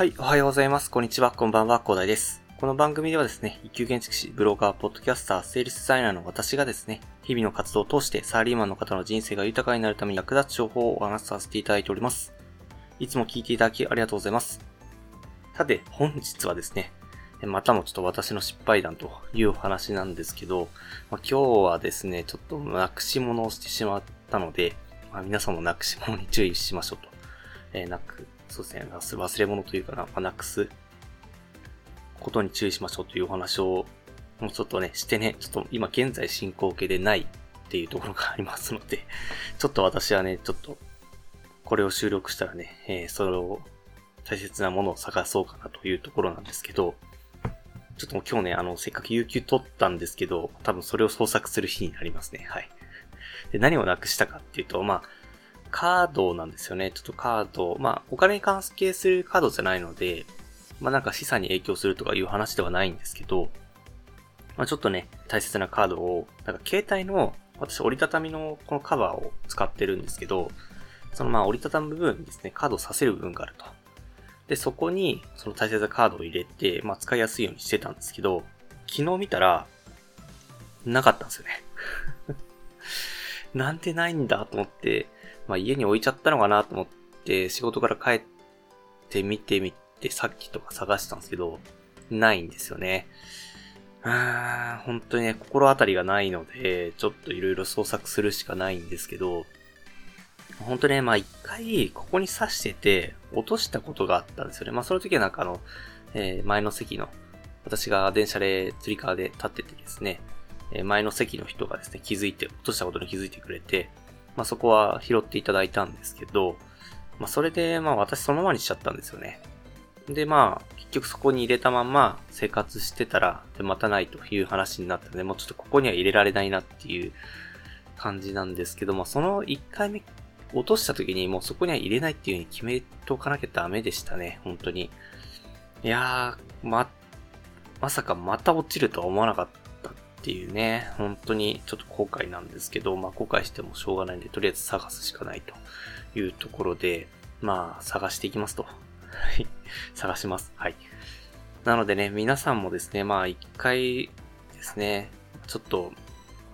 はい、おはようございます。こんにちは、こんばんは、広大です。この番組ではですね、一級建築士、ブロガー、ポッドキャスター、セールスデザイナーの私がですね、日々の活動を通してサラリーマンの方の人生が豊かになるために役立つ情報をお話しさせていただいております。いつも聞いていただきありがとうございます。さて、本日はですね、またもちょっと私の失敗談というお話なんですけど、まあ、今日はですね、ちょっとなくし物をしてしまったので、まあ、皆さんもなくし物に注意しましょうと。えーなく、そうですね、忘れ物というかな、まあ、なくすことに注意しましょうというお話を、もうちょっとね、してね、ちょっと今現在進行形でないっていうところがありますので、ちょっと私はね、ちょっと、これを収録したらね、えーそれを大切なものを探そうかなというところなんですけど、ちょっともう今日ね、あの、せっかく有給取ったんですけど、多分それを創作する日になりますね。はい。で、何をなくしたかっていうと、まあ、カードなんですよね。ちょっとカード、まあ、お金に関係するカードじゃないので、まあなんか資産に影響するとかいう話ではないんですけど、まあちょっとね、大切なカードを、なんか携帯の、私折りたたみのこのカバーを使ってるんですけど、そのまあ折りたたむ部分にですね、カードをさせる部分があると。で、そこにその大切なカードを入れて、まあ使いやすいようにしてたんですけど、昨日見たら、なかったんですよね。なんでないんだと思って、まあ家に置いちゃったのかなと思って、仕事から帰って見てみて、さっきとか探したんですけど、ないんですよね。あーん、本当にね、心当たりがないので、ちょっといろいろ創作するしかないんですけど、本当ね、まあ一回、ここに刺してて、落としたことがあったんですよね。まあその時はなんかあの、えー前の席の、私が電車で、釣り革で立っててですね、え前の席の人がですね、気づいて、落としたことに気づいてくれて、まあそこは拾っていただいたんですけど、まあそれで、まあ私そのままにしちゃったんですよね。で、まあ、結局そこに入れたまま生活してたら、で、またないという話になったので、もうちょっとここには入れられないなっていう感じなんですけども、その1回目落とした時にもうそこには入れないっていう風に決めておかなきゃダメでしたね、本当に。いやー、ま、まさかまた落ちるとは思わなかったっていうね、本当にちょっと後悔なんですけど、まあ後悔してもしょうがないんで、とりあえず探すしかないというところで、まあ探していきますと。はい。探します。はい。なのでね、皆さんもですね、まあ一回ですね、ちょっと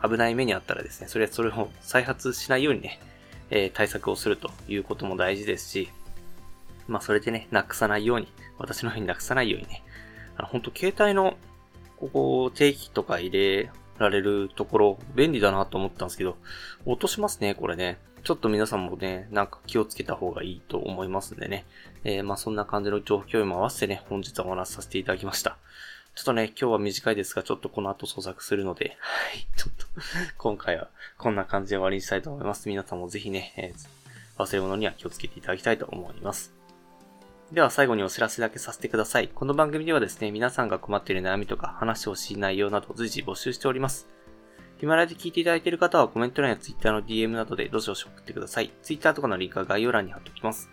危ない目にあったらですね、それはそれを再発しないようにね、えー対策をするということも大事ですし、まあそれでね、なくさないように、私のようになくさないようにね、あの、本当携帯の、ここ、定期とか入れられるところ、便利だなと思ったんですけど、落としますね、これね。ちょっと皆さんもね、なんか気をつけた方がいいと思いますんでね。えー、まあそんな感じの情報共有も合わせてね、本日はお話しさせていただきました。ちょっとね、今日は短いですが、ちょっとこの後創作するので、はい、ちょっと、今回はこんな感じで終わりにしたいと思います。皆さんもぜひね、えー忘れ物には気をつけていただきたいと思います。では最後にお知らせだけさせてください。この番組ではですね、皆さんが困っている悩みとか話してほしい内容など随時募集しております。ヒマラヤで聞いていただいている方はコメント欄や Twitter の DM などでどしどし送ってください。Twitter とかのリンクは概要欄に貼っておきます。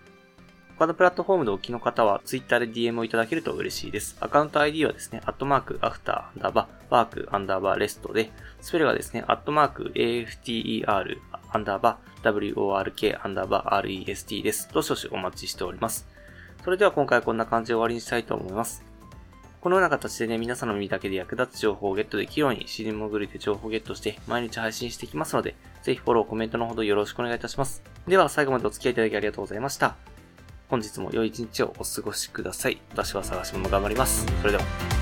他のプラットフォームでお聞きの方は Twitter で DM をいただけると嬉しいです。アカウント ID はですね、アットマーク、アフター、アンダーバー、ワーク、アンダーバー、レストで、スペルがですね、アットマーク、AFTER、アンダーバー、WORK、アンダーバー、REST です。どしどしお待ちしております。それでは今回はこんな感じで終わりにしたいと思います。このような形でね、皆さんの耳だけで役立つ情報をゲットできるように、シリモグリで情報をゲットして、毎日配信していきますので、ぜひフォロー、コメントのほどよろしくお願いいたします。では、最後までお付き合いいただきありがとうございました。本日も良い一日をお過ごしください。私は探し物頑張ります。それでは。